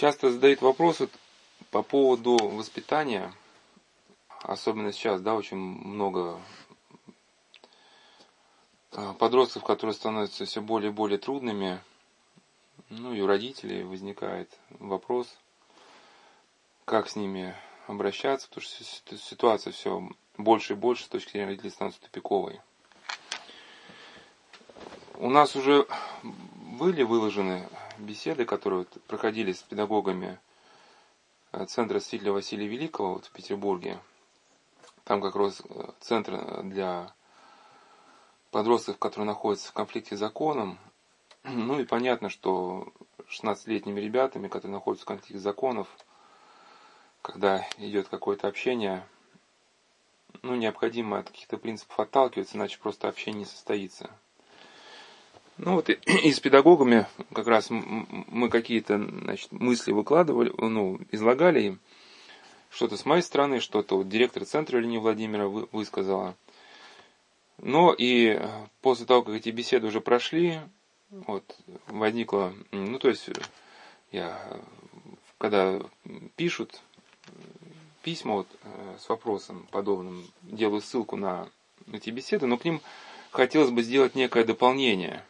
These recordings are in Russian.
Часто задают вопросы по поводу воспитания, особенно сейчас, да, очень много а, подростков, которые становятся все более и более трудными, ну и у родителей возникает вопрос, как с ними обращаться, потому что ситуация все больше и больше с точки зрения родителей становится тупиковой. У нас уже были выложены беседы, которые вот проходили с педагогами э, Центра Свидля Василия Великого вот в Петербурге. Там как раз э, центр для подростков, которые находятся в конфликте с законом. Ну и понятно, что 16-летними ребятами, которые находятся в конфликте законов, когда идет какое-то общение, ну, необходимо от каких-то принципов отталкиваться, иначе просто общение не состоится. Ну вот и, и с педагогами как раз мы какие-то значит, мысли выкладывали, ну, излагали им. Что-то с моей стороны, что-то вот директор центра Лени Владимира вы, высказала. Но и после того, как эти беседы уже прошли, вот, возникло, ну то есть я, когда пишут письма вот, с вопросом подобным, делаю ссылку на эти беседы, но к ним хотелось бы сделать некое дополнение –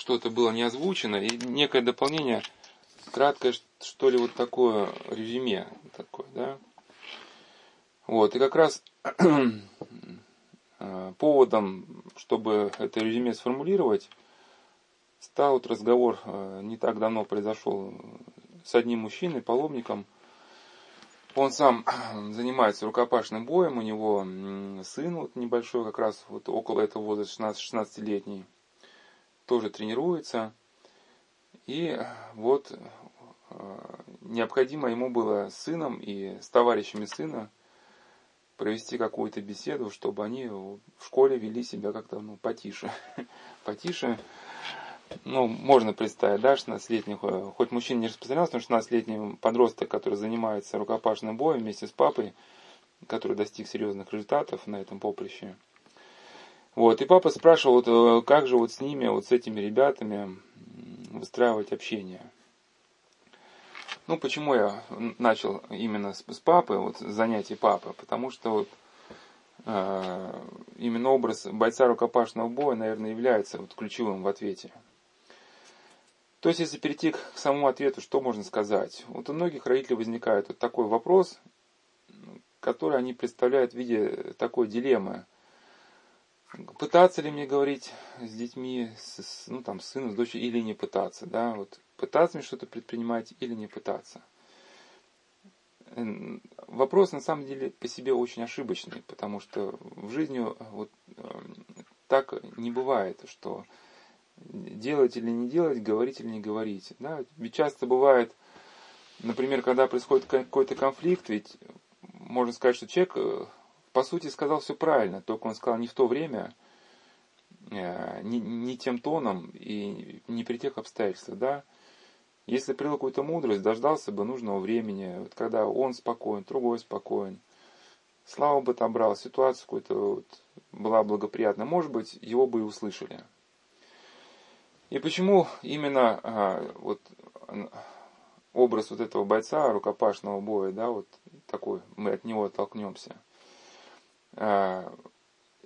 что-то было не озвучено, и некое дополнение, краткое, что ли, вот такое резюме, такое, да. Вот, и как раз э, поводом, чтобы это резюме сформулировать, стал вот разговор, э, не так давно произошел с одним мужчиной, паломником. Он сам занимается рукопашным боем, у него сын вот небольшой, как раз вот около этого возраста, 16-летний тоже тренируется. И вот э, необходимо ему было с сыном и с товарищами сына провести какую-то беседу, чтобы они в школе вели себя как-то ну, потише. потише. Ну, можно представить, да, 16-летних, э, хоть мужчина не распространялся, но 16-летний подросток, который занимается рукопашным боем вместе с папой, который достиг серьезных результатов на этом поприще – вот, и папа спрашивал, вот, э, как же вот с ними, вот с этими ребятами выстраивать общение. Ну, почему я начал именно с, с папы, вот занятий папы? Потому что вот, э, именно образ бойца рукопашного боя, наверное, является вот ключевым в ответе. То есть, если перейти к самому ответу, что можно сказать? Вот у многих родителей возникает вот такой вопрос, который они представляют в виде такой дилеммы – Пытаться ли мне говорить с детьми, с, ну там, с сыном, с дочерью, или не пытаться, да, вот пытаться мне что-то предпринимать или не пытаться. Вопрос на самом деле по себе очень ошибочный, потому что в жизни вот эм, так не бывает, что делать или не делать, говорить или не говорить. Да? Ведь часто бывает, например, когда происходит какой-то конфликт, ведь можно сказать, что человек э, по сути, сказал все правильно, только он сказал не в то время, э, не, не тем тоном и не при тех обстоятельствах, да. Если прил какую-то мудрость, дождался бы нужного времени, вот когда он спокоен, другой спокоен, слава бы отобрал, ситуация какая-то вот была благоприятна, может быть, его бы и услышали. И почему именно а, вот образ вот этого бойца рукопашного боя, да, вот такой, мы от него оттолкнемся –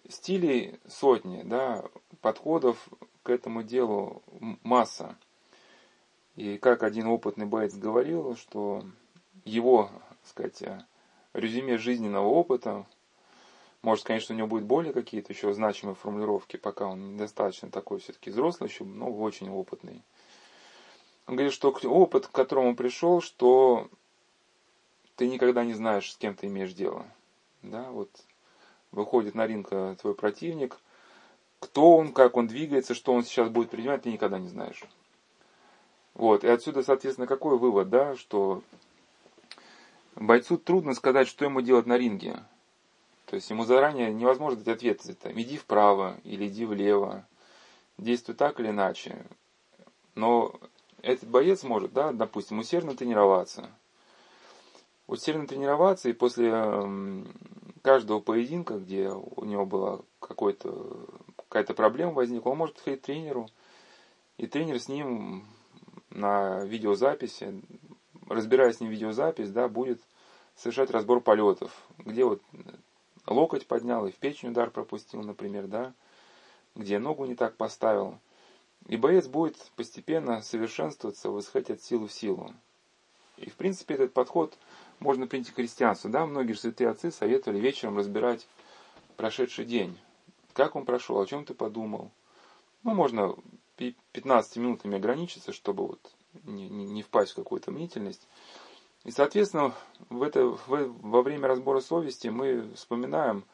стилей сотни, да, подходов к этому делу масса. И как один опытный боец говорил, что его, так сказать, э, резюме жизненного опыта, может, конечно, у него будет более какие-то еще значимые формулировки, пока он недостаточно такой все-таки взрослый еще, но очень опытный. Он говорит, что опыт, к которому пришел, что ты никогда не знаешь, с кем ты имеешь дело. Да, вот выходит на ринг э, твой противник, кто он, как он двигается, что он сейчас будет принимать, ты никогда не знаешь. Вот, и отсюда, соответственно, какой вывод, да, что бойцу трудно сказать, что ему делать на ринге. То есть ему заранее невозможно дать ответ, это, иди вправо или иди влево, действуй так или иначе. Но этот боец может, да, допустим, усердно тренироваться. Усердно тренироваться и после каждого поединка, где у него была какая-то проблема возникла, он может ходить к тренеру, и тренер с ним на видеозаписи, разбирая с ним видеозапись, да, будет совершать разбор полетов, где вот локоть поднял и в печень удар пропустил, например, да, где ногу не так поставил. И боец будет постепенно совершенствоваться, восходить от силы в силу. И, в принципе, этот подход можно принять к христианству. Да? Многие же святые отцы советовали вечером разбирать прошедший день. Как он прошел, о чем ты подумал. Ну, можно 15 минутами ограничиться, чтобы вот не, не, не впасть в какую-то мнительность. И, соответственно, в это, в, во время разбора совести мы вспоминаем,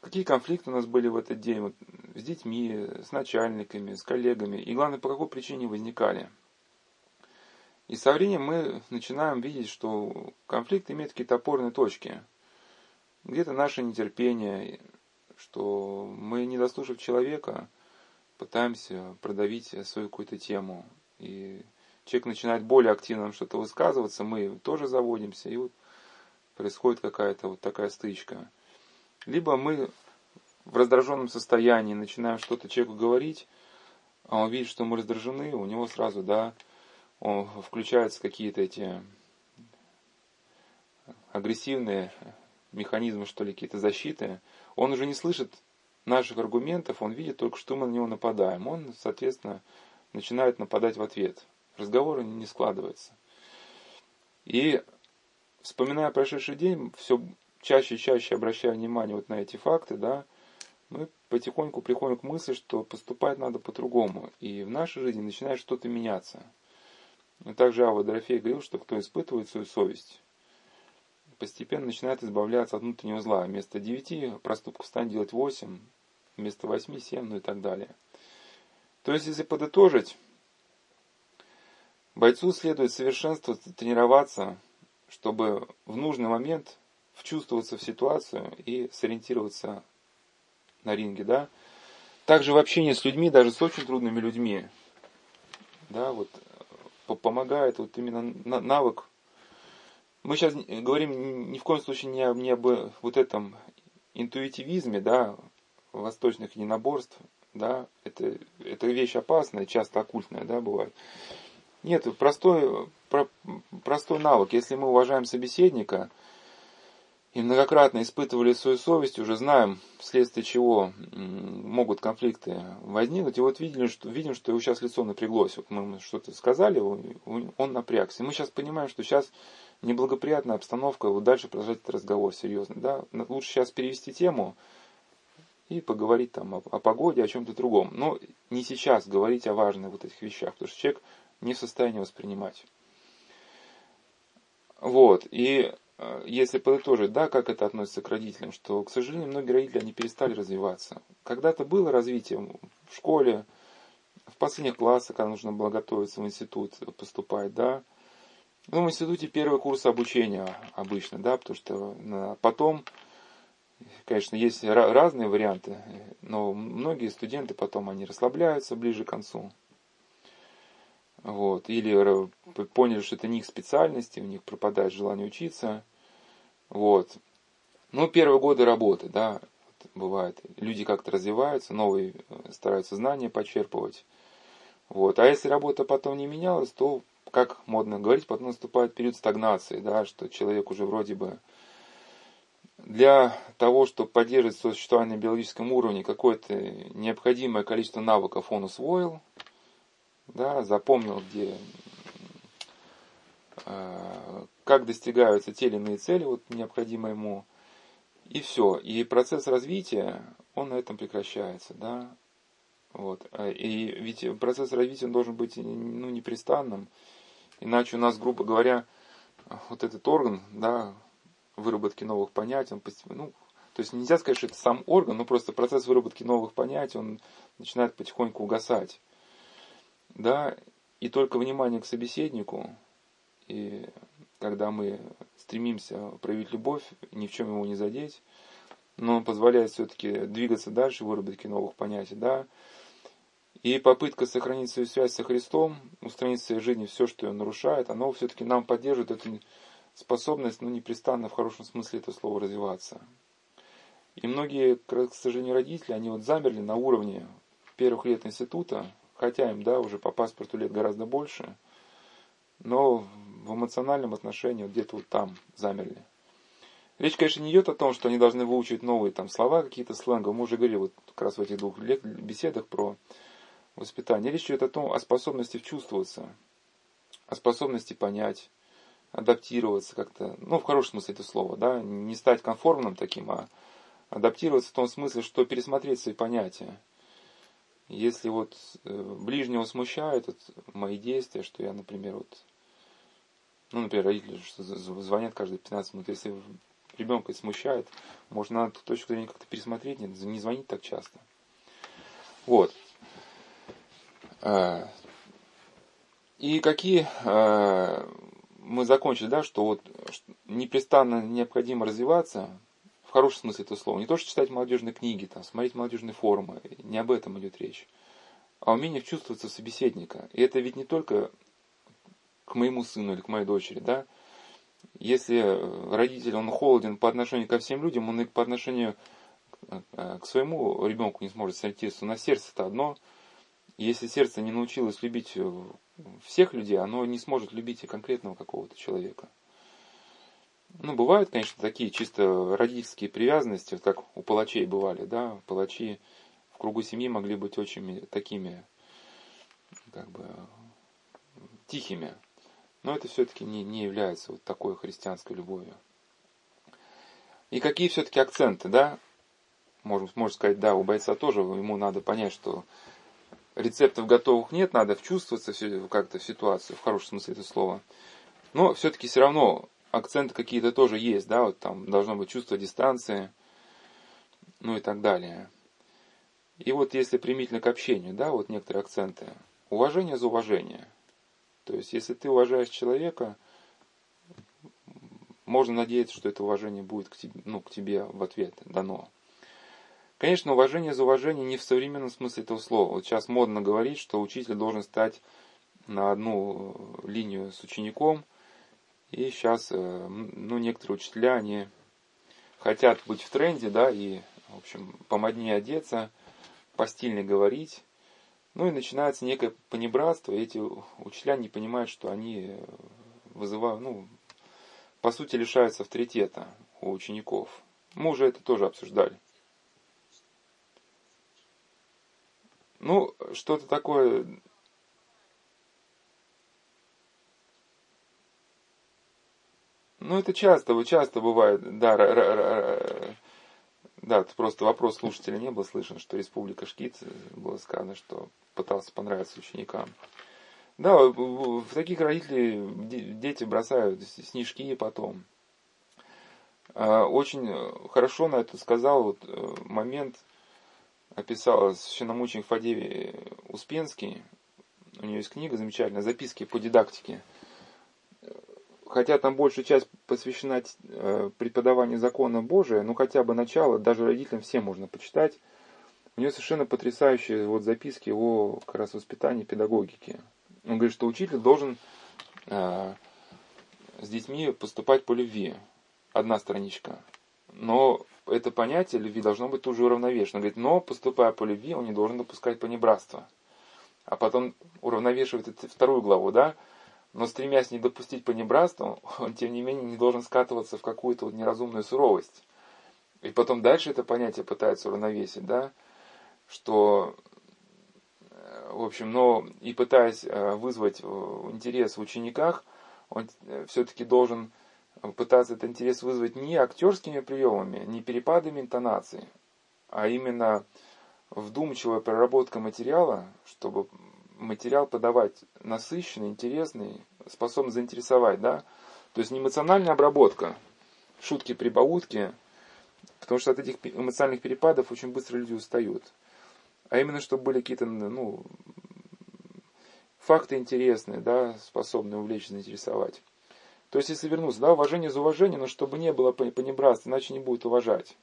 какие конфликты у нас были в этот день вот, с детьми, с начальниками, с коллегами, и главное, по какой причине возникали. И со временем мы начинаем видеть, что конфликт имеет какие-то опорные точки. Где-то наше нетерпение, что мы, не дослушав человека, пытаемся продавить свою какую-то тему. И человек начинает более активно что-то высказываться, мы тоже заводимся, и вот происходит какая-то вот такая стычка. Либо мы в раздраженном состоянии начинаем что-то человеку говорить, а он видит, что мы раздражены, у него сразу, да, включаются какие-то эти агрессивные механизмы, что ли, какие-то защиты. Он уже не слышит наших аргументов, он видит только, что мы на него нападаем. Он, соответственно, начинает нападать в ответ разговор не складывается. И вспоминая прошедший день, все чаще и чаще обращая внимание вот на эти факты, да, мы потихоньку приходим к мысли, что поступать надо по-другому. И в нашей жизни начинает что-то меняться. И также Ава Дорофей говорил, что кто испытывает свою совесть, постепенно начинает избавляться от внутреннего зла. Вместо девяти проступков станет делать восемь, вместо восьми семь, ну и так далее. То есть, если подытожить, Бойцу следует совершенствоваться, тренироваться, чтобы в нужный момент вчувствоваться в ситуацию и сориентироваться на ринге, да. Также в общении с людьми, даже с очень трудными людьми, да, вот помогает вот именно навык. Мы сейчас говорим ни в коем случае не, не об вот этом интуитивизме, да, восточных единоборств, да, это, это вещь опасная, часто оккультная, да, бывает. Нет, простой, про, простой навык. Если мы уважаем собеседника и многократно испытывали свою совесть, уже знаем, вследствие чего могут конфликты возникнуть, и вот видели, что, видим, что его сейчас лицо напряглось. Вот мы что-то сказали, он напрягся. И мы сейчас понимаем, что сейчас неблагоприятная обстановка, вот дальше продолжать этот разговор серьезно. Да? Лучше сейчас перевести тему и поговорить там о, о погоде, о чем-то другом. Но не сейчас говорить о важных вот этих вещах, потому что человек не в состоянии воспринимать. Вот, и если подытожить, да, как это относится к родителям, что, к сожалению, многие родители, они перестали развиваться. Когда-то было развитие в школе, в последних классах, когда нужно было готовиться в институт, поступать, да. Ну, в институте первый курс обучения обычно, да, потому что потом, конечно, есть разные варианты, но многие студенты потом, они расслабляются ближе к концу. Вот. Или поняли, что это не их специальности, у них пропадает желание учиться. Вот. Ну, первые годы работы, да, бывает. Люди как-то развиваются, новые э, стараются знания почерпывать. Вот. А если работа потом не менялась, то, как модно говорить, потом наступает период стагнации, да, что человек уже вроде бы для того, чтобы поддерживать существование на биологическом уровне, какое-то необходимое количество навыков он усвоил, да, запомнил, где, как достигаются те или иные цели, вот необходимо ему, и все. И процесс развития, он на этом прекращается, да. Вот. И ведь процесс развития должен быть ну, непрестанным, иначе у нас, грубо говоря, вот этот орган, да, выработки новых понятий, он постепенно, ну, то есть нельзя сказать, что это сам орган, но просто процесс выработки новых понятий, он начинает потихоньку угасать да, и только внимание к собеседнику, и когда мы стремимся проявить любовь, ни в чем его не задеть, но он позволяет все-таки двигаться дальше, выработке новых понятий, да, и попытка сохранить свою связь со Христом, устранить в своей жизни все, что ее нарушает, оно все-таки нам поддерживает эту способность, ну, непрестанно в хорошем смысле этого слова развиваться. И многие, к сожалению, родители, они вот замерли на уровне первых лет института, хотя им, да, уже по паспорту лет гораздо больше, но в эмоциональном отношении вот где-то вот там замерли. Речь, конечно, не идет о том, что они должны выучить новые там слова, какие-то сленга. Мы уже говорили вот как раз в этих двух беседах про воспитание. Речь идет о том, о способности вчувствоваться, о способности понять, адаптироваться как-то, ну, в хорошем смысле это слова, да, не стать конформным таким, а адаптироваться в том смысле, что пересмотреть свои понятия. Если вот э, ближнего смущают вот, мои действия, что я, например, вот, ну, например, родители что звонят каждые 15 минут, если ребенка смущает, может, надо эту точку зрения как-то пересмотреть, не, звонить так часто. Вот. А, и какие а, мы закончили, да, что вот непрестанно необходимо развиваться, в хорошем смысле этого слова. Не то, что читать молодежные книги, там, смотреть молодежные форумы, не об этом идет речь, а умение вчувствоваться в собеседника. И это ведь не только к моему сыну или к моей дочери, да. Если родитель, он холоден по отношению ко всем людям, он и по отношению к своему ребенку не сможет сориентироваться. На сердце это одно. Если сердце не научилось любить всех людей, оно не сможет любить и конкретного какого-то человека. Ну, бывают, конечно, такие чисто родительские привязанности, вот как у палачей бывали, да, палачи в кругу семьи могли быть очень такими, как бы, тихими. Но это все-таки не, не является вот такой христианской любовью. И какие все-таки акценты, да? Можем, можно сказать, да, у бойца тоже, ему надо понять, что рецептов готовых нет, надо вчувствоваться как-то в ситуацию, в хорошем смысле этого слова. Но все-таки все равно акценты какие-то тоже есть, да, вот там должно быть чувство дистанции, ну и так далее. И вот если примительно к общению, да, вот некоторые акценты. Уважение за уважение. То есть, если ты уважаешь человека, можно надеяться, что это уважение будет к тебе, ну, к тебе в ответ дано. Конечно, уважение за уважение не в современном смысле этого слова. Вот сейчас модно говорить, что учитель должен стать на одну линию с учеником – и сейчас, э, ну, некоторые учителя, они хотят быть в тренде, да, и, в общем, помоднее одеться, постильно говорить. Ну и начинается некое понебратство, и эти учителя не понимают, что они э, вызывают, ну, по сути, лишаются авторитета у учеников. Мы уже это тоже обсуждали. Ну, что-то такое Ну, это часто, часто бывает, да, да, просто вопрос слушателя не был слышен, что Республика Шкиц, э, было сказано, что пытался понравиться ученикам. Да, в таких родителей дети бросают снежки потом. А, очень хорошо на это сказал вот э, момент, описал священномученик Фадеевич Успенский, у него есть книга замечательная, записки по дидактике хотя там большая часть посвящена э, преподаванию закона Божия, ну хотя бы начало, даже родителям всем можно почитать. У нее совершенно потрясающие вот записки о как раз воспитании педагогики. Он говорит, что учитель должен э, с детьми поступать по любви. Одна страничка. Но это понятие любви должно быть тоже уравновешено. Он говорит, но поступая по любви, он не должен допускать понебратства. А потом уравновешивает вторую главу, да, но стремясь не допустить понебратства, он тем не менее не должен скатываться в какую-то вот неразумную суровость. И потом дальше это понятие пытается уравновесить, да, что, э, в общем, но и пытаясь э, вызвать э, интерес в учениках, он все-таки должен пытаться этот интерес вызвать не актерскими приемами, не перепадами интонации, а именно вдумчивая проработка материала, чтобы материал подавать насыщенный, интересный, способный заинтересовать, да. То есть не эмоциональная обработка, шутки, прибаутки, потому что от этих эмоциональных перепадов очень быстро люди устают. А именно, чтобы были какие-то, ну, факты интересные, да, способные увлечь, заинтересовать. То есть, если вернуться, да, уважение за уважение, но чтобы не было понебратства, иначе не будет уважать.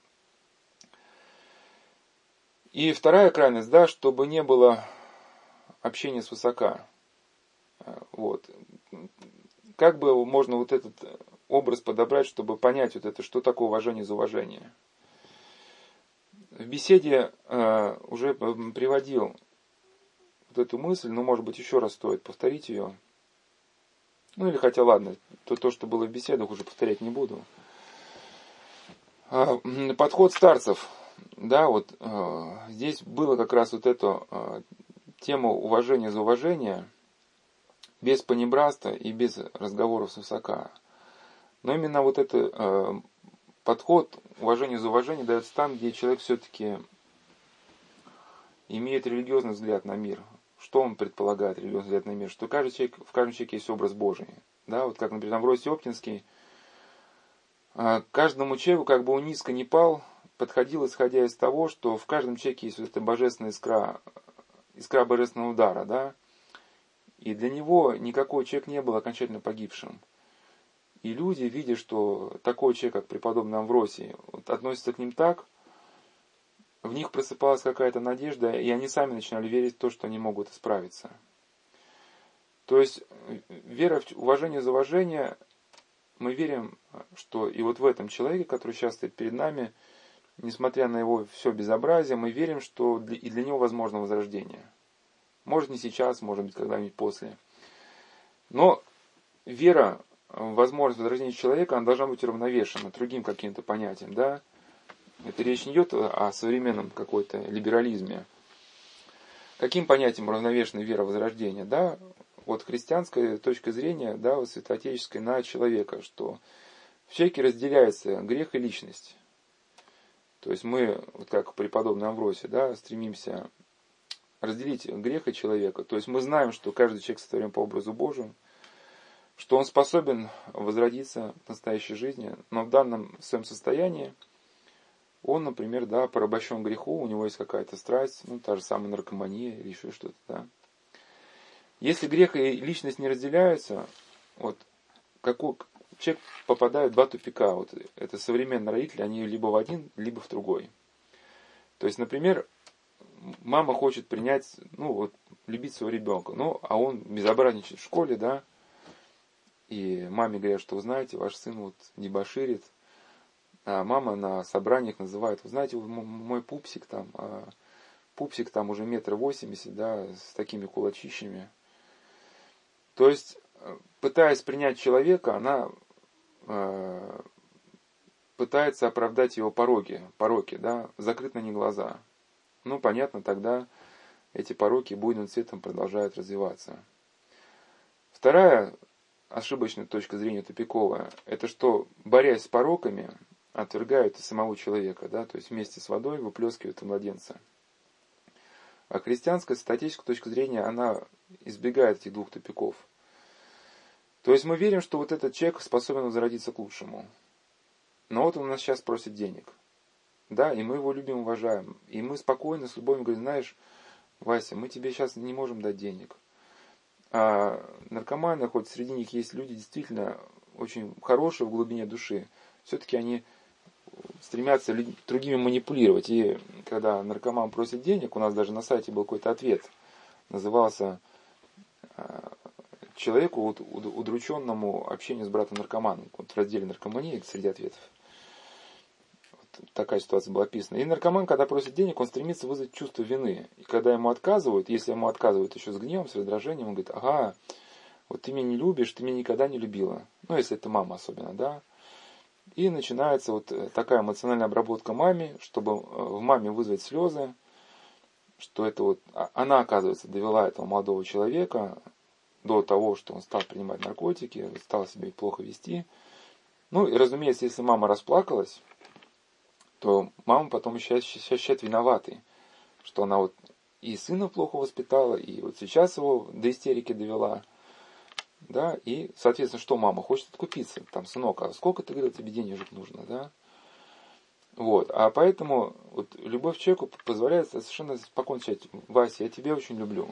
И вторая крайность, да, чтобы не было общение с высока. Э, вот. Как бы можно вот этот образ подобрать, чтобы понять вот это, что такое уважение за уважение? В беседе э, уже приводил вот эту мысль, но может быть еще раз стоит повторить ее. Ну или хотя ладно, то, то что было в беседах, уже повторять не буду. А, подход старцев. Да, вот э, здесь было как раз вот эту э, тему уважения за уважение, без понебраста и без разговоров с высока. Но именно вот этот э, подход уважение за уважение дается там, где человек все-таки имеет религиозный взгляд на мир. Что он предполагает, религиозный взгляд на мир? Что каждый человек, в каждом человеке есть образ Божий. Да, вот как, например, Амвросий Оптинский, а, каждому человеку, как бы он низко не пал, подходил, исходя из того, что в каждом человеке есть вот эта божественная искра, искра божественного удара, да, и для него никакой человек не был окончательно погибшим. И люди, видя, что такой человек, как преподобный Амвросий, вот, относится к ним так – в них просыпалась какая-то надежда, и они сами начинали верить в то, что они могут исправиться. То есть вера в уважение за уважение, мы верим, что и вот в этом человеке, который сейчас стоит перед нами, несмотря на его все безобразие, мы верим, что и для него возможно возрождение. Может не сейчас, может быть когда-нибудь после. Но вера в возможность возрождения человека, она должна быть уравновешена другим каким-то понятием, да, это речь не идет о современном какой-то либерализме. Каким понятием уравновешена вера возрождения? Да, вот христианская точка зрения, да, вот святоотеческой на человека, что в человеке разделяется грех и личность. То есть мы, вот как преподобный Амвросий, да, стремимся разделить грех и человека. То есть мы знаем, что каждый человек сотворен по образу Божию, что он способен возродиться в настоящей жизни, но в данном своем состоянии – он, например, да, порабощен греху, у него есть какая-то страсть, ну, та же самая наркомания или еще что-то, да. Если грех и личность не разделяются, вот, какой, человек попадает в два тупика. Вот, это современные родители, они либо в один, либо в другой. То есть, например, мама хочет принять, ну, вот, любить своего ребенка, ну, а он безобразничает в школе, да, и маме говорят, что, вы знаете, ваш сын вот дебоширит, а мама на собраниях называет, вы знаете, мой пупсик там, а пупсик там уже метр восемьдесят, да, с такими кулачищами. То есть, э, пытаясь принять человека, она пытается оправдать его пороги, пороки, да, закрыть на них глаза. Ну, понятно, тогда эти пороки буйным цветом продолжают развиваться. Вторая ошибочная точка зрения тупиковая, это что, борясь с пороками, отвергают и самого человека, да, то есть вместе с водой выплескивают младенца. А христианская статическая точка зрения, она избегает этих двух тупиков. То есть мы верим, что вот этот человек способен возродиться к лучшему. Но вот он у нас сейчас просит денег. Да, и мы его любим, уважаем. И мы спокойно, с любовью говорим, знаешь, Вася, мы тебе сейчас не можем дать денег. А наркоманы, хоть среди них есть люди действительно очень хорошие в глубине души, все-таки они стремятся другими манипулировать. И когда наркоман просит денег, у нас даже на сайте был какой-то ответ, назывался человеку удрученному общению с братом наркоманом. Вот в разделе наркомании среди ответов. Вот такая ситуация была описана. И наркоман, когда просит денег, он стремится вызвать чувство вины. И когда ему отказывают, если ему отказывают еще с гневом, с раздражением, он говорит, ага, вот ты меня не любишь, ты меня никогда не любила. Ну, если это мама особенно, да. И начинается вот э, такая эмоциональная обработка маме, чтобы э, в маме вызвать слезы, что это вот а, она, оказывается, довела этого молодого человека до того, что он стал принимать наркотики, стал себя плохо вести. Ну и, разумеется, если мама расплакалась, то мама потом еще ощущает виноватой, что она вот и сына плохо воспитала, и вот сейчас его до истерики довела – да, и, соответственно, что мама хочет откупиться, там, сынок, а сколько ты говорил, тебе денежек нужно, да, вот, а поэтому вот, любовь человеку позволяет совершенно спокойно сказать, Вася, я тебя очень люблю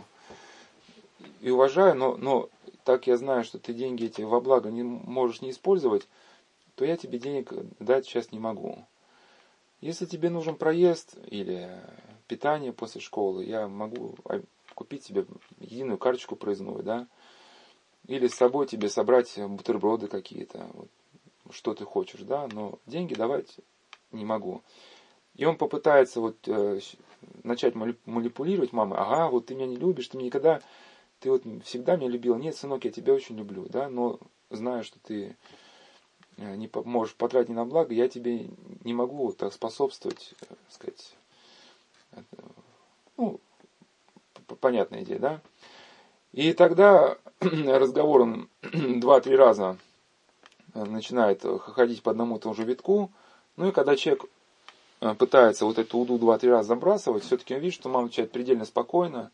и уважаю, но, но так я знаю, что ты деньги эти во благо не можешь не использовать, то я тебе денег дать сейчас не могу. Если тебе нужен проезд или питание после школы, я могу купить тебе единую карточку проездную, да, или с собой тебе собрать бутерброды какие-то, вот, что ты хочешь, да, но деньги давать не могу. И он попытается вот э, начать манипулировать мамой, ага, вот ты меня не любишь, ты меня никогда, ты вот всегда меня любил. Нет, сынок, я тебя очень люблю, да, но знаю, что ты э, не можешь потратить на благо, я тебе не могу так способствовать, так сказать, ну, понятная идея, да? И тогда разговор он два-три раза начинает ходить по одному и тому же витку, ну и когда человек э, пытается вот эту уду два-три раза забрасывать, все-таки он видит, что мама отвечает предельно спокойно,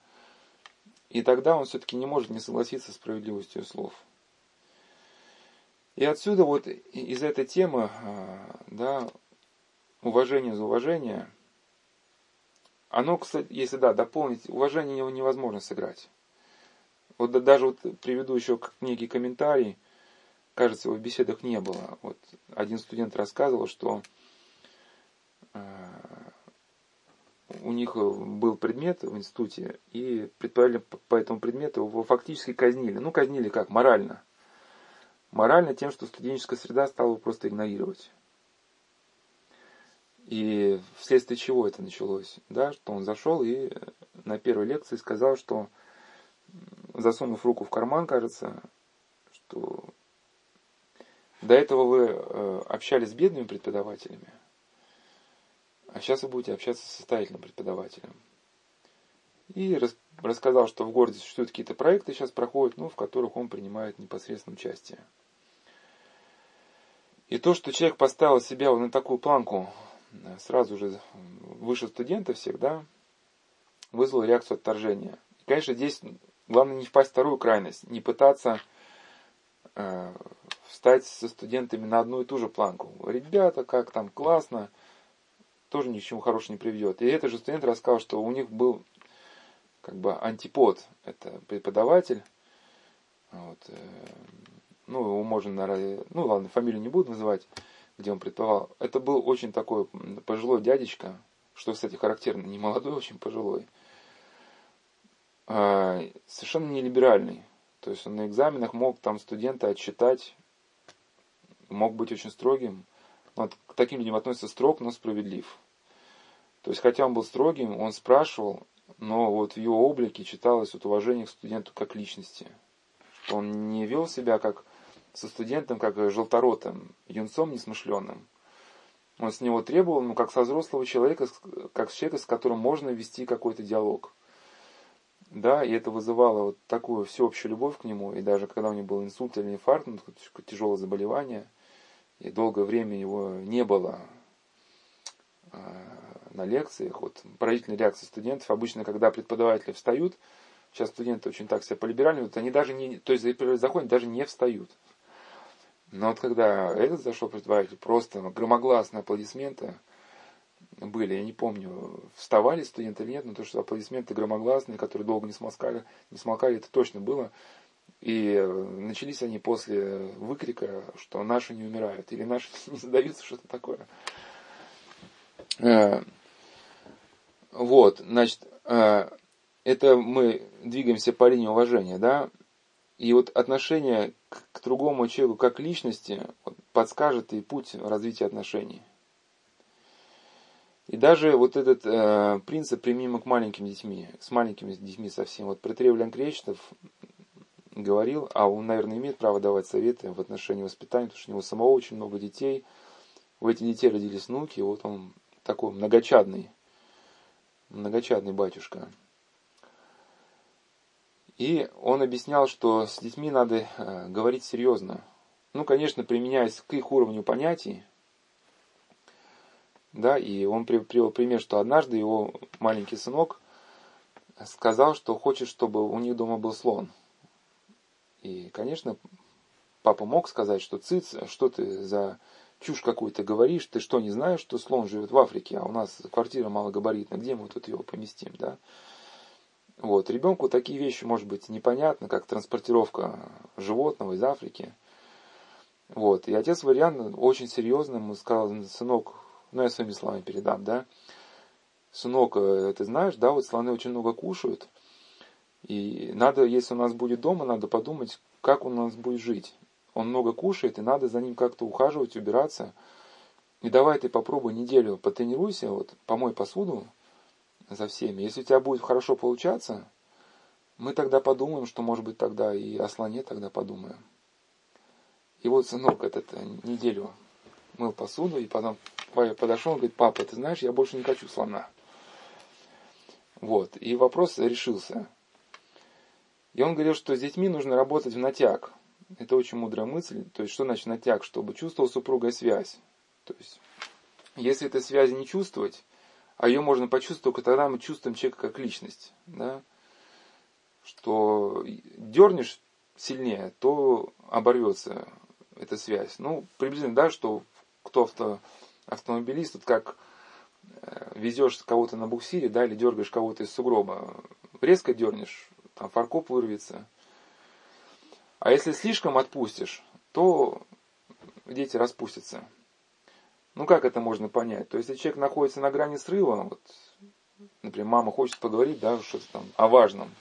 и тогда он все-таки не может не согласиться с справедливостью слов. И отсюда вот из этой темы, э, да, уважение за уважение, оно, кстати, если да, дополнить, уважение его невозможно сыграть. Вот даже вот приведу еще некий комментарий, кажется, его в беседах не было. Вот один студент рассказывал, что э, у них был предмет в институте, и преподаватель по этому предмету его фактически казнили. Ну, казнили как? Морально. Морально тем, что студенческая среда стала его просто игнорировать. И вследствие чего это началось? Да, что он зашел и на первой лекции сказал, что засунув руку в карман, кажется, что до этого вы э, общались с бедными преподавателями, а сейчас вы будете общаться с состоятельным преподавателем. И рас, рассказал, что в городе существуют какие-то проекты, сейчас проходят, ну, в которых он принимает непосредственное участие. И то, что человек поставил себя вот на такую планку, сразу же выше студента всех, да, вызвало реакцию отторжения. И, конечно, здесь главное не впасть в вторую крайность, не пытаться э, встать со студентами на одну и ту же планку. Ребята, как там классно, тоже ни к чему хорошему не приведет. И этот же студент рассказал, что у них был как бы антипод. Это преподаватель. Вот, э, ну, его можно, наверное, ну ладно, фамилию не буду называть, где он преподавал. Это был очень такой пожилой дядечка, что, кстати, характерно, не молодой, очень пожилой. А, совершенно не либеральный. То есть он на экзаменах мог там студента отчитать мог быть очень строгим. Но к таким людям относится строг, но справедлив. То есть, хотя он был строгим, он спрашивал, но вот в его облике читалось вот уважение к студенту как личности. Он не вел себя как со студентом, как желторотым, юнцом несмышленным. Он с него требовал, ну, как со взрослого человека, как с человека, с которым можно вести какой-то диалог. Да, и это вызывало вот такую всеобщую любовь к нему, и даже когда у него был инсульт или инфаркт, ну, тяжелое заболевание – и долгое время его не было а, на лекциях. Вот поразительная реакция студентов. Обычно, когда преподаватели встают, сейчас студенты очень так себя полиберальны, вот они даже не, то есть заходят, даже не встают. Но вот когда этот зашел преподаватель, просто громогласные аплодисменты были, я не помню, вставали студенты или нет, но то, что аплодисменты громогласные, которые долго не смолкали, не смолкали, это точно было. И э, начались они после выкрика, что наши не умирают, или наши не сдаются, что-то такое. Э, вот, значит, э, это мы двигаемся по линии уважения, да, и вот отношение к, к другому человеку как личности подскажет и путь развития отношений. И даже вот этот э, принцип применим к маленьким детьми, с маленькими детьми совсем. Вот Претрев Лянкречетов говорил, а он, наверное, имеет право давать советы в отношении воспитания, потому что у него самого очень много детей. У этих детей родились внуки, вот он такой многочадный, многочадный батюшка. И он объяснял, что с детьми надо э, говорить серьезно. Ну, конечно, применяясь к их уровню понятий. Да, и он привел пример, что однажды его маленький сынок сказал, что хочет, чтобы у них дома был слон – и, конечно, папа мог сказать, что циц, что ты за чушь какую-то говоришь, ты что, не знаешь, что слон живет в Африке, а у нас квартира малогабаритная, где мы тут его поместим, да? Вот, ребенку такие вещи, может быть, непонятны, как транспортировка животного из Африки. Вот, и отец Вариан очень серьезно ему сказал, сынок, ну я своими словами передам, да, сынок, э, ты знаешь, да, вот слоны очень много кушают, и надо, если у нас будет дома, надо подумать, как он у нас будет жить. Он много кушает, и надо за ним как-то ухаживать, убираться. И давай ты попробуй неделю потренируйся, вот, помой посуду за всеми. Если у тебя будет хорошо получаться, мы тогда подумаем, что, может быть, тогда и о слоне тогда подумаем. И вот сынок этот э, неделю мыл посуду, и потом подошел, он говорит, папа, ты знаешь, я больше не хочу слона. Вот, и вопрос решился. И он говорил, что с детьми нужно работать в натяг. Это очень мудрая мысль. То есть, что значит натяг? Чтобы чувствовал супругая связь. То есть, если этой связи не чувствовать, а ее можно почувствовать только тогда мы чувствуем человека как личность. Да? Что дернешь сильнее, то оборвется эта связь. Ну, приблизительно, да, что кто авто, автомобилист, вот как э, везешь кого-то на буксире, да, или дергаешь кого-то из сугроба, резко дернешь, там фаркоп вырвется. А если слишком отпустишь, то дети распустятся. Ну как это можно понять? То есть, если человек находится на грани срыва, вот, например, мама хочет поговорить, да, что-то там о важном,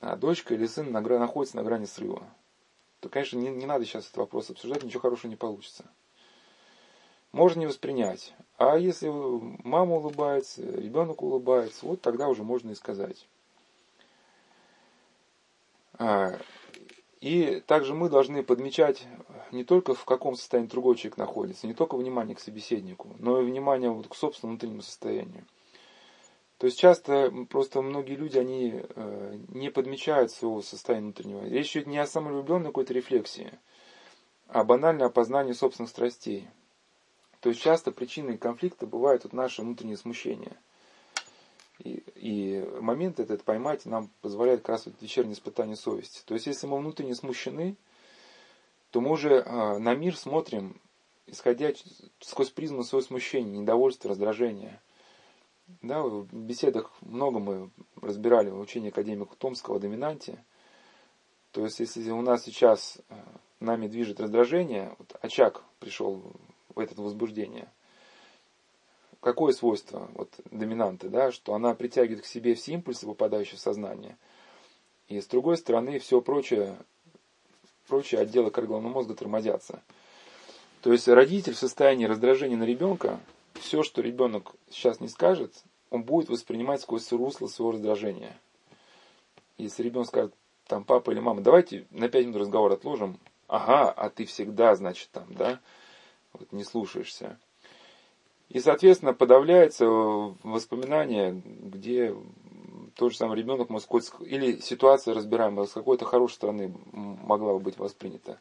а дочка или сын на, находится на грани срыва, то, конечно, не, не надо сейчас этот вопрос обсуждать, ничего хорошего не получится. Можно не воспринять. А если мама улыбается, ребенок улыбается, вот тогда уже можно и сказать. А, и также мы должны подмечать не только в каком состоянии другой человек находится, не только внимание к собеседнику, но и внимание вот к собственному внутреннему состоянию. То есть часто просто многие люди, они э, не подмечают своего состояния внутреннего. Речь идет не о самолюбленной какой-то рефлексии, а банальное опознании собственных страстей. То есть часто причиной конфликта бывает вот наше внутреннее смущение. И, и момент этот поймать нам позволяет как раз вот вечернее испытание совести. То есть если мы внутренне смущены, то мы уже э, на мир смотрим, исходя сквозь призму своего смущения, недовольства, раздражения. Да, в беседах много мы разбирали в учении академика Томского о доминанте. То есть, если у нас сейчас э, нами движет раздражение, вот очаг пришел в это возбуждение, какое свойство вот, доминанты, да, что она притягивает к себе все импульсы, попадающие в сознание, и с другой стороны все прочее прочие отделы коры головного мозга тормозятся. То есть родитель в состоянии раздражения на ребенка, все, что ребенок сейчас не скажет, он будет воспринимать сквозь русло своего раздражения. Если ребенок скажет, там, папа или мама, давайте на пять минут разговор отложим. Ага, а ты всегда, значит, там, да, вот не слушаешься. И, соответственно, подавляется воспоминание, где тот же самый ребенок может или ситуация разбираемая с какой-то хорошей стороны могла бы быть воспринята.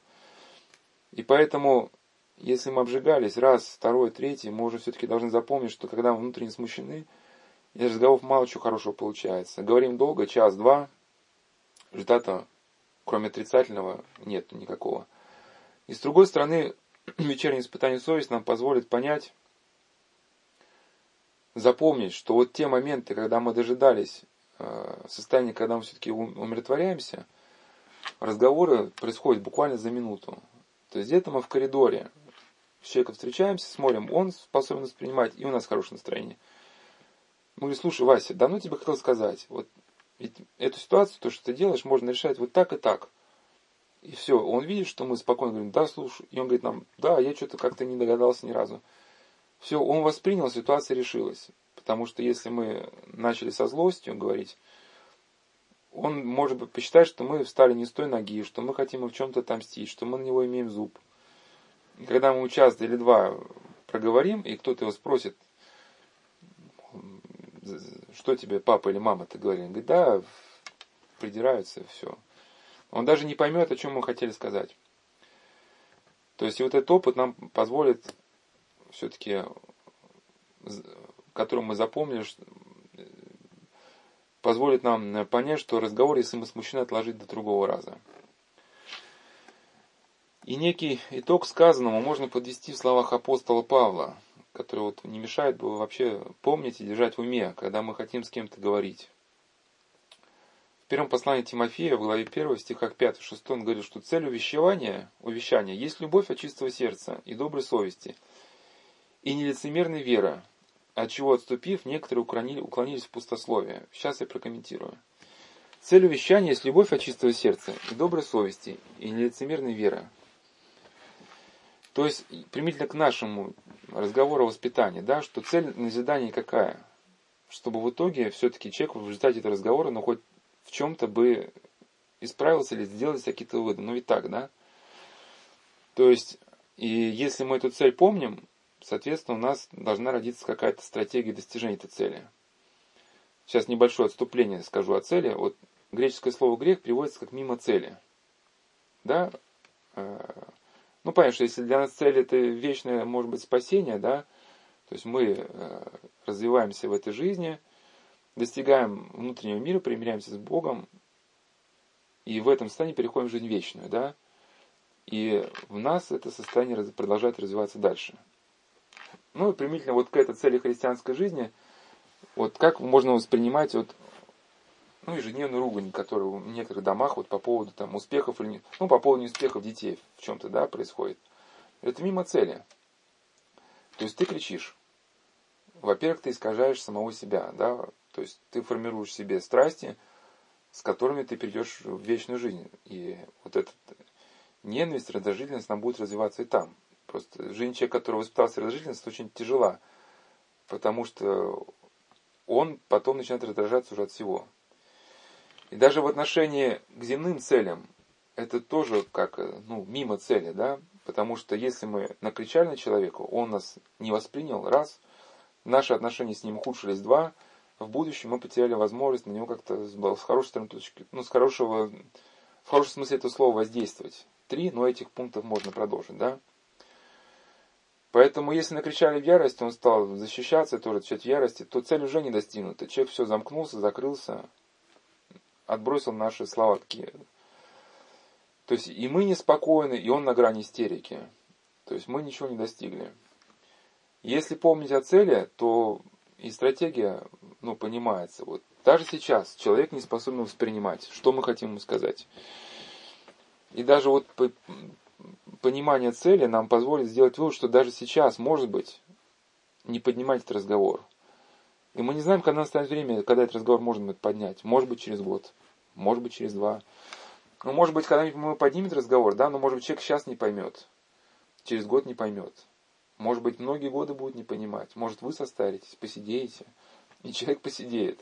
И поэтому, если мы обжигались раз, второй, третий, мы уже все-таки должны запомнить, что когда мы внутренне смущены, из разговоров мало чего хорошего получается. Говорим долго, час-два, результата, кроме отрицательного, нет никакого. И с другой стороны, вечернее испытание совести нам позволит понять, запомнить, что вот те моменты, когда мы дожидались Э, состояние, когда мы все-таки умиротворяемся, разговоры происходят буквально за минуту. То есть где-то мы в коридоре с человеком встречаемся, смотрим, он способен воспринимать, и у нас хорошее настроение. Мы говорим, слушай, Вася, давно тебе хотел сказать, вот ведь эту ситуацию, то, что ты делаешь, можно решать вот так и так. И все, он видит, что мы спокойно говорим, да, слушай. И он говорит нам, да, я что-то как-то не догадался ни разу. Все, он воспринял, ситуация решилась. Потому что если мы начали со злостью говорить, он может быть посчитать, что мы встали не с той ноги, что мы хотим в чем-то отомстить, что мы на него имеем зуб. И когда мы час или два проговорим, и кто-то его спросит, что тебе папа или мама ты говорили, он говорит, да, придираются, все. Он даже не поймет, о чем мы хотели сказать. То есть и вот этот опыт нам позволит все-таки которым мы запомнили, что, позволит нам понять, что разговор, если мы смущены, отложить до другого раза. И некий итог сказанному можно подвести в словах апостола Павла, который вот не мешает бы вообще помнить и держать в уме, когда мы хотим с кем-то говорить. В первом послании Тимофея, в главе 1, стихах 5-6, он говорит, что цель увещевания, увещания есть любовь от чистого сердца и доброй совести, и нелицемерная вера, от чего отступив, некоторые уклонились в пустословие. Сейчас я прокомментирую. Цель увещания есть любовь от чистого сердца и доброй совести, и нелицемерной веры. То есть, примительно к нашему разговору о воспитании, да, что цель назидания какая? Чтобы в итоге все-таки человек в результате этого разговора, ну, хоть в чем-то бы исправился или сделать какие-то выводы. Ну ведь так, да? То есть, и если мы эту цель помним, соответственно, у нас должна родиться какая-то стратегия достижения этой цели. Сейчас небольшое отступление скажу о цели. Вот греческое слово грех переводится как мимо цели. Да? Э, ну, понятно, что если для нас цель это вечное, может быть, спасение, да, то есть мы э, развиваемся в этой жизни, достигаем внутреннего мира, примиряемся с Богом, и в этом состоянии переходим в жизнь вечную, да, и в нас это состояние продолжает развиваться дальше. Ну и примительно вот к этой цели христианской жизни, вот как можно воспринимать вот ну, ежедневную ругань, которая в некоторых домах вот по поводу там успехов или не, ну, по поводу неуспехов детей в чем-то, да, происходит. Это мимо цели. То есть ты кричишь. Во-первых, ты искажаешь самого себя, да, то есть ты формируешь себе страсти, с которыми ты перейдешь в вечную жизнь. И вот эта ненависть, раздражительность, она будет развиваться и там. Просто жизнь человека, который воспитался раздражительность, очень тяжела, потому что он потом начинает раздражаться уже от всего. И даже в отношении к земным целям, это тоже как, ну, мимо цели, да, потому что если мы накричали на человека, он нас не воспринял, раз, наши отношения с ним ухудшились, два, в будущем мы потеряли возможность на него как-то с хорошей стороны точки, ну, с хорошего, в хорошем смысле этого слова воздействовать. Три, но этих пунктов можно продолжить, да. Поэтому, если накричали в ярости, он стал защищаться, тоже отвечать в ярости, то цель уже не достигнута. Человек все замкнулся, закрылся, отбросил наши слова такие. То есть и мы неспокойны, и он на грани истерики. То есть мы ничего не достигли. Если помнить о цели, то и стратегия ну, понимается. Вот даже сейчас человек не способен воспринимать, что мы хотим ему сказать. И даже вот понимание цели нам позволит сделать вывод, что даже сейчас, может быть, не поднимать этот разговор – и мы не знаем, когда настанет время, когда этот разговор можно будет поднять. Может быть, через год, может быть, через два. Ну, может быть, когда-нибудь мы поднимем разговор, да, но, может быть, человек сейчас не поймет. Через год не поймет. Может быть, многие годы будет не понимать. Может, вы состаритесь, посидеете, и человек посидеет.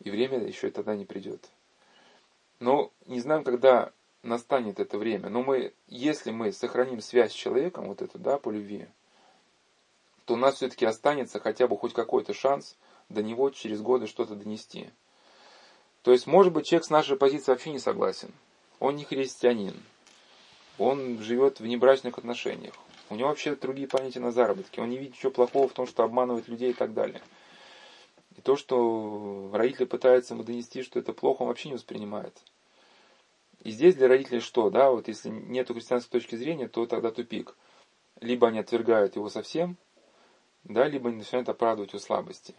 И время еще тогда не придет. Но не знаем, когда настанет это время. Но мы, если мы сохраним связь с человеком, вот эту, да, по любви, то у нас все-таки останется хотя бы хоть какой-то шанс до него через годы что-то донести. То есть, может быть, человек с нашей позиции вообще не согласен. Он не христианин. Он живет в небрачных отношениях. У него вообще другие понятия на заработке. Он не видит ничего плохого в том, что обманывает людей и так далее. И то, что родители пытаются ему донести, что это плохо, он вообще не воспринимает. И здесь для родителей что, да, вот если нет христианской точки зрения, то тогда тупик. Либо они отвергают его совсем, да, либо они начинают оправдывать его слабости.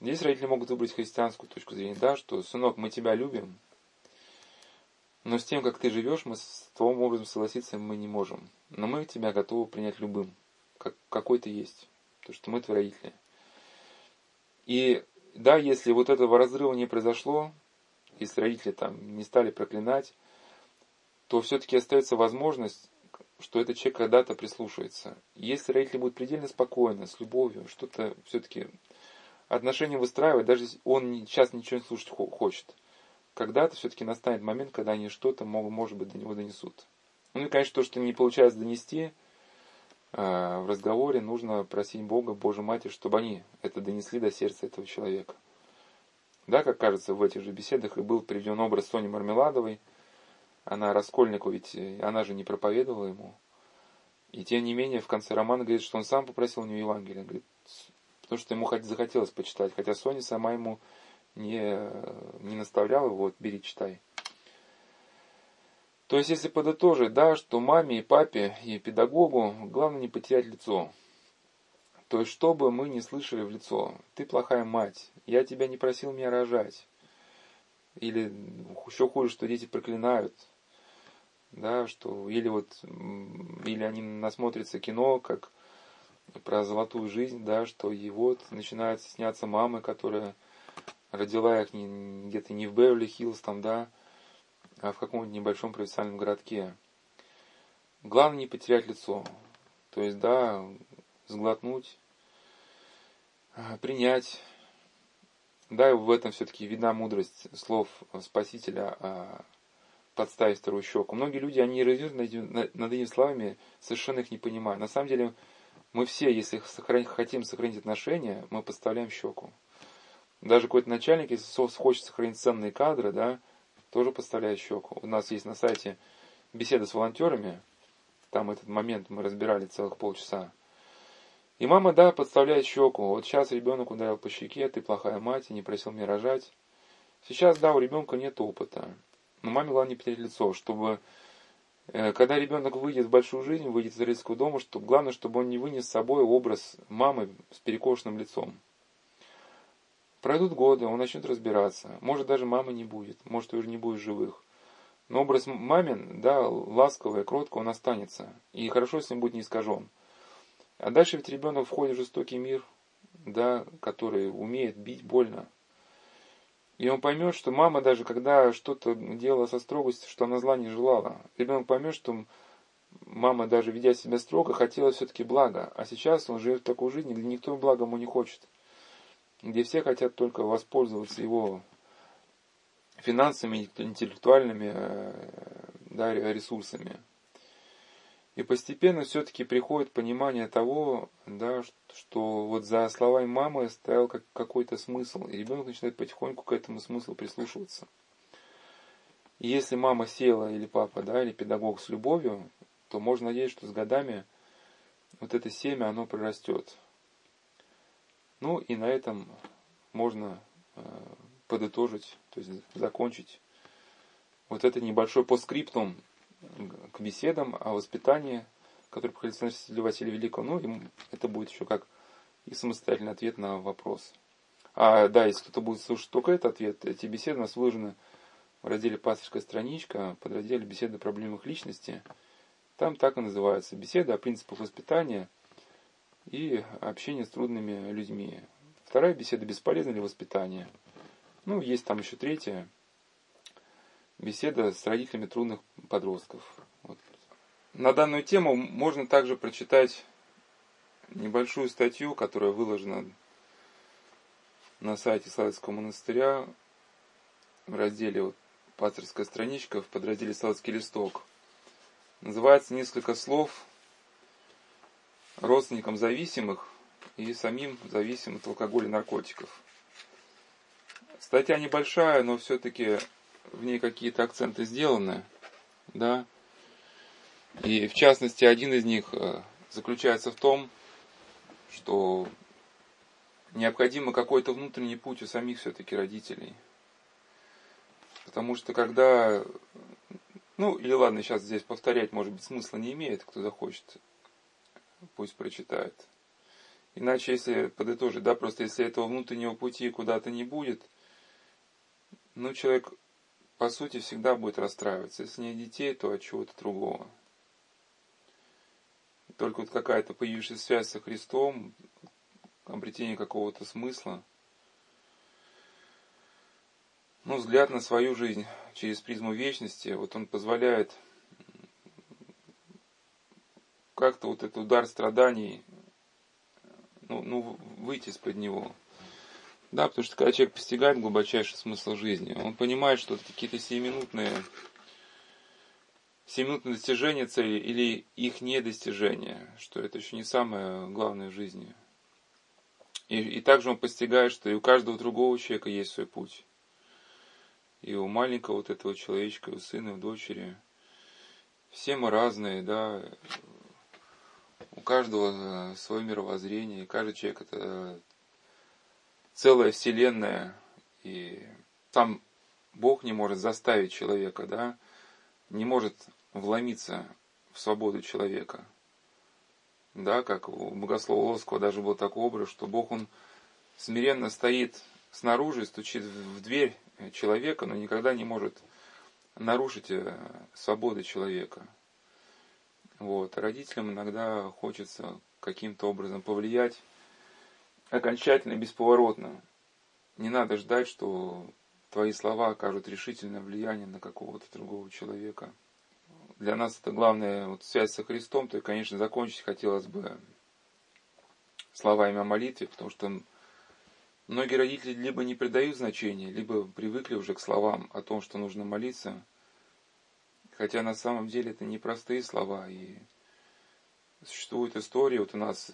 Здесь родители могут выбрать христианскую точку зрения, да, что, сынок, мы тебя любим, но с тем, как ты живешь, мы с твоим образом согласиться мы не можем. Но мы тебя готовы принять любым, как, какой ты есть. То, что мы твои родители. И да, если вот этого разрыва не произошло, если родители там не стали проклинать, то все-таки остается возможность что этот человек когда-то прислушается. Если родители будут предельно спокойны, с любовью, что-то все-таки отношения выстраивать, даже если он сейчас ничего не слушать хочет, когда-то все-таки настанет момент, когда они что-то, может быть, до него донесут. Ну и, конечно, то, что не получается донести э, в разговоре, нужно просить Бога, Божью Матерь, чтобы они это донесли до сердца этого человека. Да, как кажется, в этих же беседах и был приведен образ Сони Мармеладовой – она Раскольнику, ведь э, она же не проповедовала ему. И тем не менее, в конце романа говорит, что он сам попросил у нее Евангелие. Говорит, потому что ему захотелось почитать. Хотя Соня сама ему не, не наставляла, вот, бери, читай. То есть, если подытожить, да, что маме и папе и педагогу главное не потерять лицо. То есть, чтобы мы не слышали в лицо, ты плохая мать, я тебя не просил меня рожать. Или еще хуже, что дети проклинают, да, что или вот, или они насмотрятся кино, как про золотую жизнь, да, что и вот начинают сняться мамы, которая родила их где-то не в Беверли-Хиллз там, да, а в каком-нибудь небольшом провинциальном городке. Главное не потерять лицо. То есть, да, сглотнуть, принять, Да, в этом все-таки видна мудрость слов Спасителя о подставить вторую щеку. Многие люди, они иронизируют над, этими словами, совершенно их не понимая. На самом деле, мы все, если сохранить, хотим сохранить отношения, мы подставляем щеку. Даже какой-то начальник, если хочет сохранить ценные кадры, да, тоже подставляет щеку. У нас есть на сайте беседа с волонтерами, там этот момент мы разбирали целых полчаса. И мама, да, подставляет щеку. Вот сейчас ребенок ударил по щеке, ты плохая мать, и не просил меня рожать. Сейчас, да, у ребенка нет опыта. Но маме главное не потерять лицо, чтобы, э, когда ребенок выйдет в большую жизнь, выйдет из родительского дома, чтобы, главное, чтобы он не вынес с собой образ мамы с перекошенным лицом. Пройдут годы, он начнет разбираться. Может, даже мамы не будет, может, уже не будет живых. Но образ мамин, да, ласковый, кроткий, он останется. И хорошо, если он будет не искажен. А дальше ведь ребенок входит в жестокий мир, да, который умеет бить больно. И он поймет, что мама даже, когда что-то делала со строгостью, что она зла не желала. Ребенок поймет, что мама, даже ведя себя строго, хотела все-таки блага. А сейчас он живет в такой жизни, где никто блага ему не хочет. Где все хотят только воспользоваться его финансами, интеллектуальными э, да, ресурсами. И постепенно все-таки приходит понимание того, да, что вот за словами мамы стоял как, какой-то смысл, и ребенок начинает потихоньку к этому смыслу прислушиваться. И если мама села, или папа, да, или педагог с любовью, то можно надеяться, что с годами вот это семя, оно прорастет. Ну и на этом можно э, подытожить, то есть закончить вот это небольшой постскриптум к беседам о воспитании, который проходит в стиле Василия Великого. Ну, и это будет еще как и самостоятельный ответ на вопрос. А да, если кто-то будет слушать только этот ответ, эти беседы у нас выложены в разделе «Пастырская страничка», под разделе «Беседы о проблемах личности». Там так и называется «Беседа о принципах воспитания и общения с трудными людьми». Вторая беседа «Бесполезно ли воспитание?». Ну, есть там еще третья беседа с родителями трудных подростков. Вот. На данную тему можно также прочитать небольшую статью, которая выложена на сайте Славянского монастыря в разделе вот, «Пасторская страничка» в подразделе «Славянский листок». Называется «Несколько слов родственникам зависимых и самим зависимым от алкоголя и наркотиков». Статья небольшая, но все-таки в ней какие-то акценты сделаны, да. И в частности, один из них э, заключается в том, что необходимо какой-то внутренний путь у самих все-таки родителей. Потому что когда, ну или ладно, сейчас здесь повторять, может быть, смысла не имеет, кто захочет, пусть прочитает. Иначе, если подытожить, да, просто если этого внутреннего пути куда-то не будет, ну, человек по сути, всегда будет расстраиваться. Если не детей, то от чего-то другого. Только вот какая-то появившаяся связь со Христом, обретение какого-то смысла, ну, взгляд на свою жизнь через призму вечности, вот он позволяет как-то вот этот удар страданий, ну, ну выйти из-под него. Да, потому что когда человек постигает глубочайший смысл жизни, он понимает, что какие-то семиминутные, семиминутные достижения цели или их недостижение, что это еще не самое главное в жизни. И, и также он постигает, что и у каждого другого человека есть свой путь. И у маленького вот этого человечка, и у сына, и у дочери. Все мы разные, да. У каждого свое мировоззрение, и каждый человек это целая вселенная, и сам Бог не может заставить человека, да, не может вломиться в свободу человека. Да, как у богослова Лоскова даже был такой образ, что Бог, он смиренно стоит снаружи, стучит в дверь человека, но никогда не может нарушить э, свободу человека. Вот. Родителям иногда хочется каким-то образом повлиять окончательно бесповоротно. Не надо ждать, что твои слова окажут решительное влияние на какого-то другого человека. Для нас это главная вот связь со Христом, то конечно, закончить хотелось бы словами о молитве, потому что многие родители либо не придают значения, либо привыкли уже к словам о том, что нужно молиться, хотя на самом деле это непростые слова, и существует история, вот у нас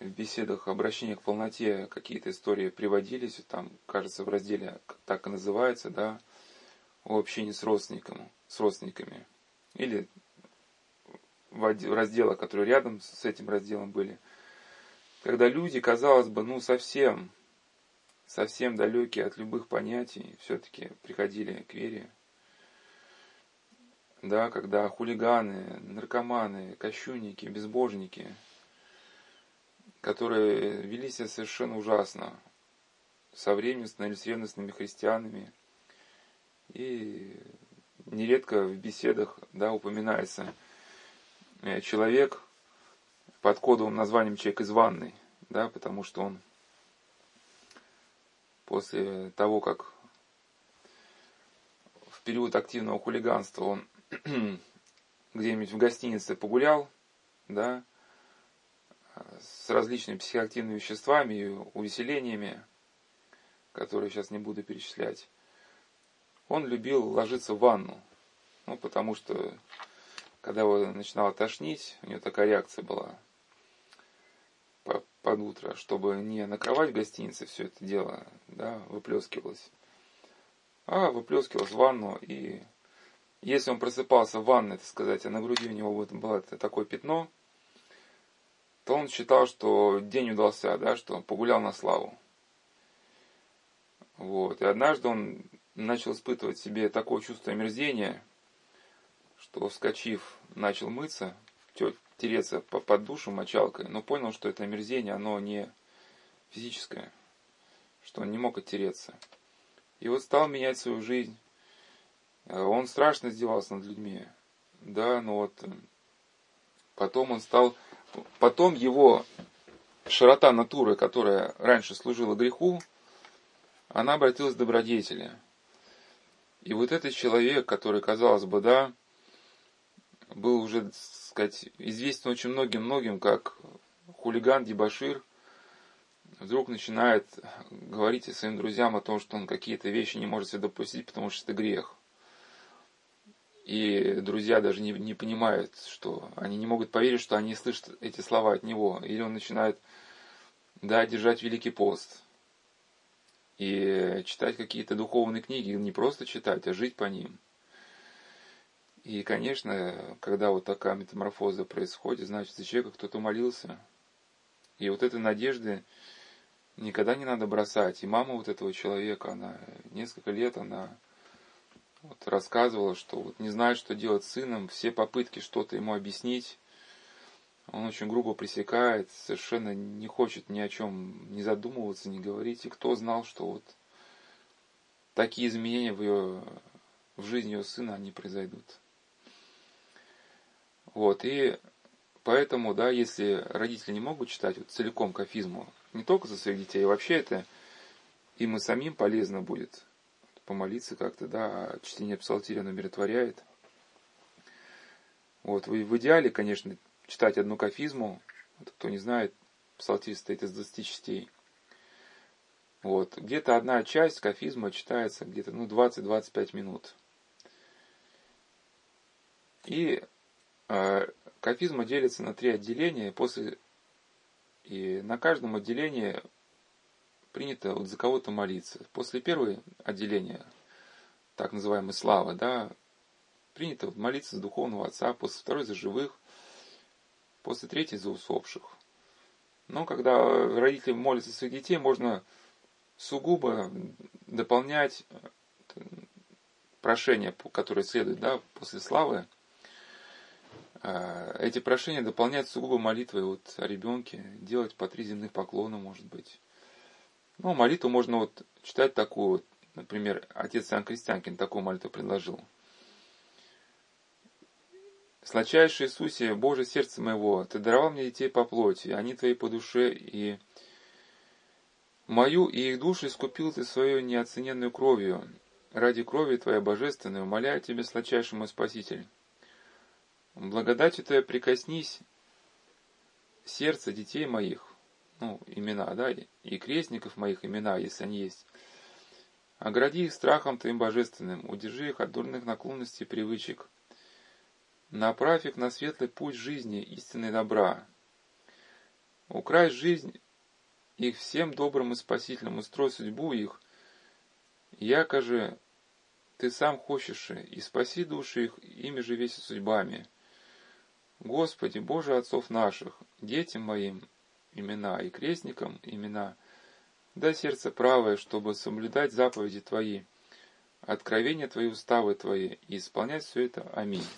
в беседах обращения к полноте какие-то истории приводились, там, кажется, в разделе так и называется, да, о общении с родственником, с родственниками. Или в разделах, которые рядом с этим разделом были. Когда люди, казалось бы, ну совсем, совсем далекие от любых понятий, все-таки приходили к вере. Да, когда хулиганы, наркоманы, кощунники, безбожники – которые вели себя совершенно ужасно, со временем становились ревностными христианами. И нередко в беседах да, упоминается э, человек под кодовым названием «человек из ванной», да, потому что он после того, как в период активного хулиганства он где-нибудь в гостинице погулял, да, с различными психоактивными веществами и увеселениями, которые сейчас не буду перечислять, он любил ложиться в ванну. Ну, потому что, когда его начинало тошнить, у него такая реакция была под утро, чтобы не на кровать в гостинице все это дело да, выплескивалось, а выплескивалось в ванну. И если он просыпался в ванной, так сказать, а на груди у него вот было такое пятно – то он считал, что день удался, да, что он погулял на славу. Вот. И однажды он начал испытывать себе такое чувство омерзения, что, вскочив, начал мыться, тереться под душем мочалкой, но понял, что это омерзение, оно не физическое, что он не мог оттереться. И вот стал менять свою жизнь. Он страшно издевался над людьми. Да, но вот потом он стал Потом его широта натуры, которая раньше служила греху, она обратилась в добродетели. И вот этот человек, который, казалось бы, да, был уже, так сказать, известен очень многим-многим, как хулиган, дебашир, вдруг начинает говорить своим друзьям о том, что он какие-то вещи не может себе допустить, потому что это грех. И друзья даже не, не понимают, что они не могут поверить, что они слышат эти слова от него. Или он начинает, да, держать Великий пост. И читать какие-то духовные книги, не просто читать, а жить по ним. И, конечно, когда вот такая метаморфоза происходит, значит, за человека кто-то молился. И вот этой надежды никогда не надо бросать. И мама вот этого человека, она несколько лет, она вот рассказывала, что вот не знает, что делать с сыном, все попытки что-то ему объяснить, он очень грубо пресекает, совершенно не хочет ни о чем не задумываться, не говорить. И кто знал, что вот такие изменения в, ее, в жизни ее сына, они произойдут. Вот, и поэтому, да, если родители не могут читать вот целиком кафизму, не только за своих детей, а вообще это им и самим полезно будет помолиться как-то, да, а чтение псалтиря умиротворяет. Вот, в идеале, конечно, читать одну кафизму, вот, кто не знает, псалтирь состоит из 20 частей. Вот, где-то одна часть кафизма читается где-то ну, 20-25 минут. И э, кафизма делится на три отделения, после, и на каждом отделении принято вот за кого-то молиться. После первого отделения, так называемой славы, да, принято вот молиться за духовного отца, после второй за живых, после третьей за усопших. Но когда родители молятся своих детей, можно сугубо дополнять э, прошения, которые следуют да, после славы, э, эти прошения дополнять сугубо молитвой вот о ребенке, делать по три земных поклона, может быть. Ну, молитву можно вот читать такую, вот, например, отец Иоанн Крестьянкин такую молитву предложил. Сладчайший Иисусе, Боже сердце моего, Ты даровал мне детей по плоти, они Твои по душе, и мою и их души искупил Ты свою неоцененную кровью. Ради крови Твоей божественной умоляю Тебя, сладчайший мой Спаситель. Благодатью Твоей прикоснись сердце детей моих, ну, имена, да, и крестников моих имена, если они есть. Огради их страхом Твоим божественным, удержи их от дурных наклонностей и привычек. Направь их на светлый путь жизни, истинной добра. Украй жизнь их всем добрым и спасительным, устрой судьбу их, яко же ты сам хочешь, и спаси души их, ими же весь судьбами. Господи, Боже отцов наших, детям моим имена и крестникам имена, дай сердце правое, чтобы соблюдать заповеди Твои, откровения Твои, уставы Твои, и исполнять все это. Аминь.